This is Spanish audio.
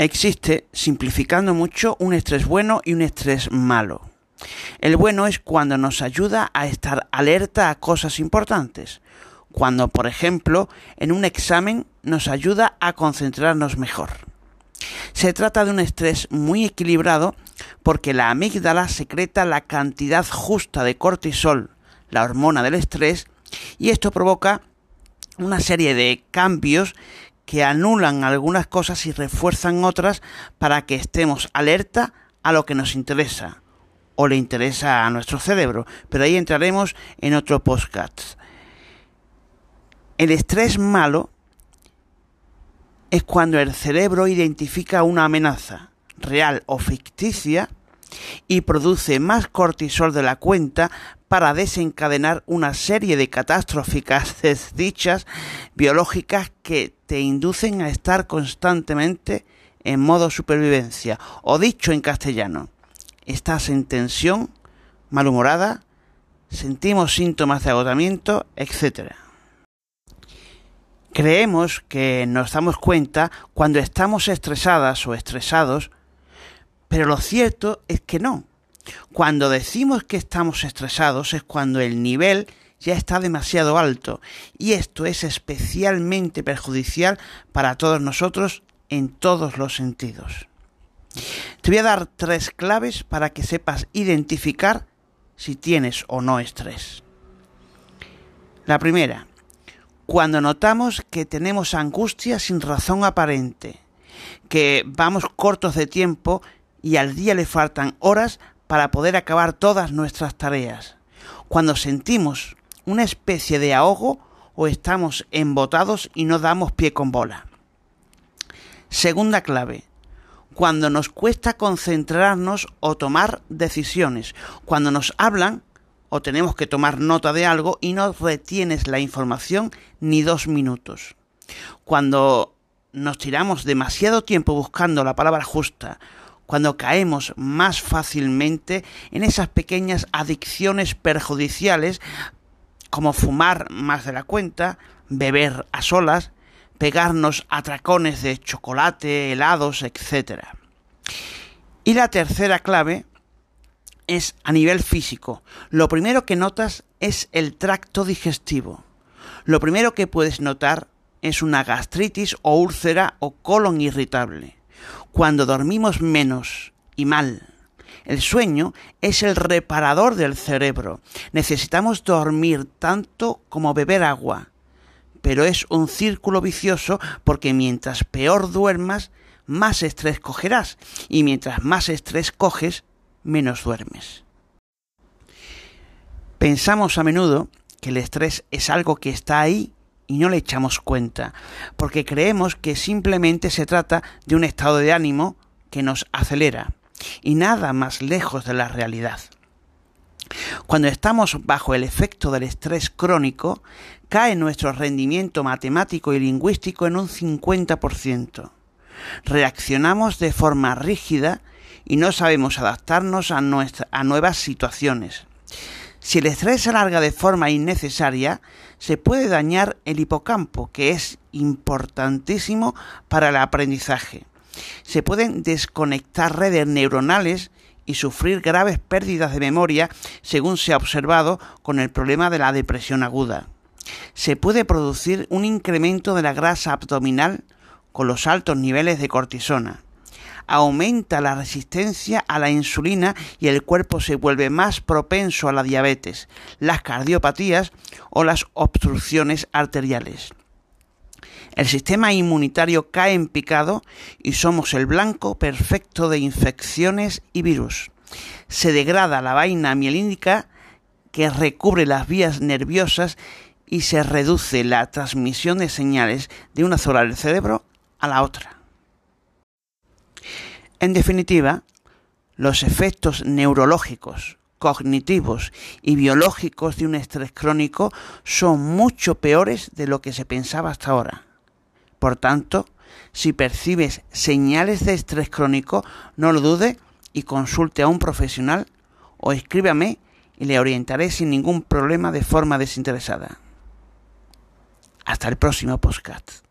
Existe, simplificando mucho, un estrés bueno y un estrés malo. El bueno es cuando nos ayuda a estar alerta a cosas importantes, cuando, por ejemplo, en un examen nos ayuda a concentrarnos mejor. Se trata de un estrés muy equilibrado porque la amígdala secreta la cantidad justa de cortisol, la hormona del estrés, y esto provoca una serie de cambios que anulan algunas cosas y refuerzan otras para que estemos alerta a lo que nos interesa o le interesa a nuestro cerebro. Pero ahí entraremos en otro podcast. El estrés malo es cuando el cerebro identifica una amenaza, real o ficticia, y produce más cortisol de la cuenta para desencadenar una serie de catastróficas desdichas biológicas que te inducen a estar constantemente en modo supervivencia. O dicho en castellano, estás en tensión, malhumorada, sentimos síntomas de agotamiento, etc. Creemos que nos damos cuenta cuando estamos estresadas o estresados, pero lo cierto es que no. Cuando decimos que estamos estresados es cuando el nivel ya está demasiado alto y esto es especialmente perjudicial para todos nosotros en todos los sentidos. Te voy a dar tres claves para que sepas identificar si tienes o no estrés. La primera, cuando notamos que tenemos angustia sin razón aparente, que vamos cortos de tiempo y al día le faltan horas para poder acabar todas nuestras tareas. Cuando sentimos una especie de ahogo o estamos embotados y no damos pie con bola. Segunda clave. Cuando nos cuesta concentrarnos o tomar decisiones. Cuando nos hablan o tenemos que tomar nota de algo y no retienes la información ni dos minutos. Cuando nos tiramos demasiado tiempo buscando la palabra justa cuando caemos más fácilmente en esas pequeñas adicciones perjudiciales como fumar más de la cuenta, beber a solas, pegarnos atracones de chocolate, helados, etc. Y la tercera clave es a nivel físico. Lo primero que notas es el tracto digestivo. Lo primero que puedes notar es una gastritis o úlcera o colon irritable cuando dormimos menos y mal. El sueño es el reparador del cerebro. Necesitamos dormir tanto como beber agua. Pero es un círculo vicioso porque mientras peor duermas, más estrés cogerás. Y mientras más estrés coges, menos duermes. Pensamos a menudo que el estrés es algo que está ahí y no le echamos cuenta, porque creemos que simplemente se trata de un estado de ánimo que nos acelera, y nada más lejos de la realidad. Cuando estamos bajo el efecto del estrés crónico, cae nuestro rendimiento matemático y lingüístico en un 50%. Reaccionamos de forma rígida y no sabemos adaptarnos a, a nuevas situaciones. Si el estrés se alarga de forma innecesaria, se puede dañar el hipocampo, que es importantísimo para el aprendizaje. Se pueden desconectar redes neuronales y sufrir graves pérdidas de memoria, según se ha observado con el problema de la depresión aguda. Se puede producir un incremento de la grasa abdominal con los altos niveles de cortisona aumenta la resistencia a la insulina y el cuerpo se vuelve más propenso a la diabetes, las cardiopatías o las obstrucciones arteriales. El sistema inmunitario cae en picado y somos el blanco perfecto de infecciones y virus. Se degrada la vaina mielínica que recubre las vías nerviosas y se reduce la transmisión de señales de una zona del cerebro a la otra. En definitiva, los efectos neurológicos, cognitivos y biológicos de un estrés crónico son mucho peores de lo que se pensaba hasta ahora. Por tanto, si percibes señales de estrés crónico, no lo dude y consulte a un profesional o escríbame y le orientaré sin ningún problema de forma desinteresada. Hasta el próximo podcast.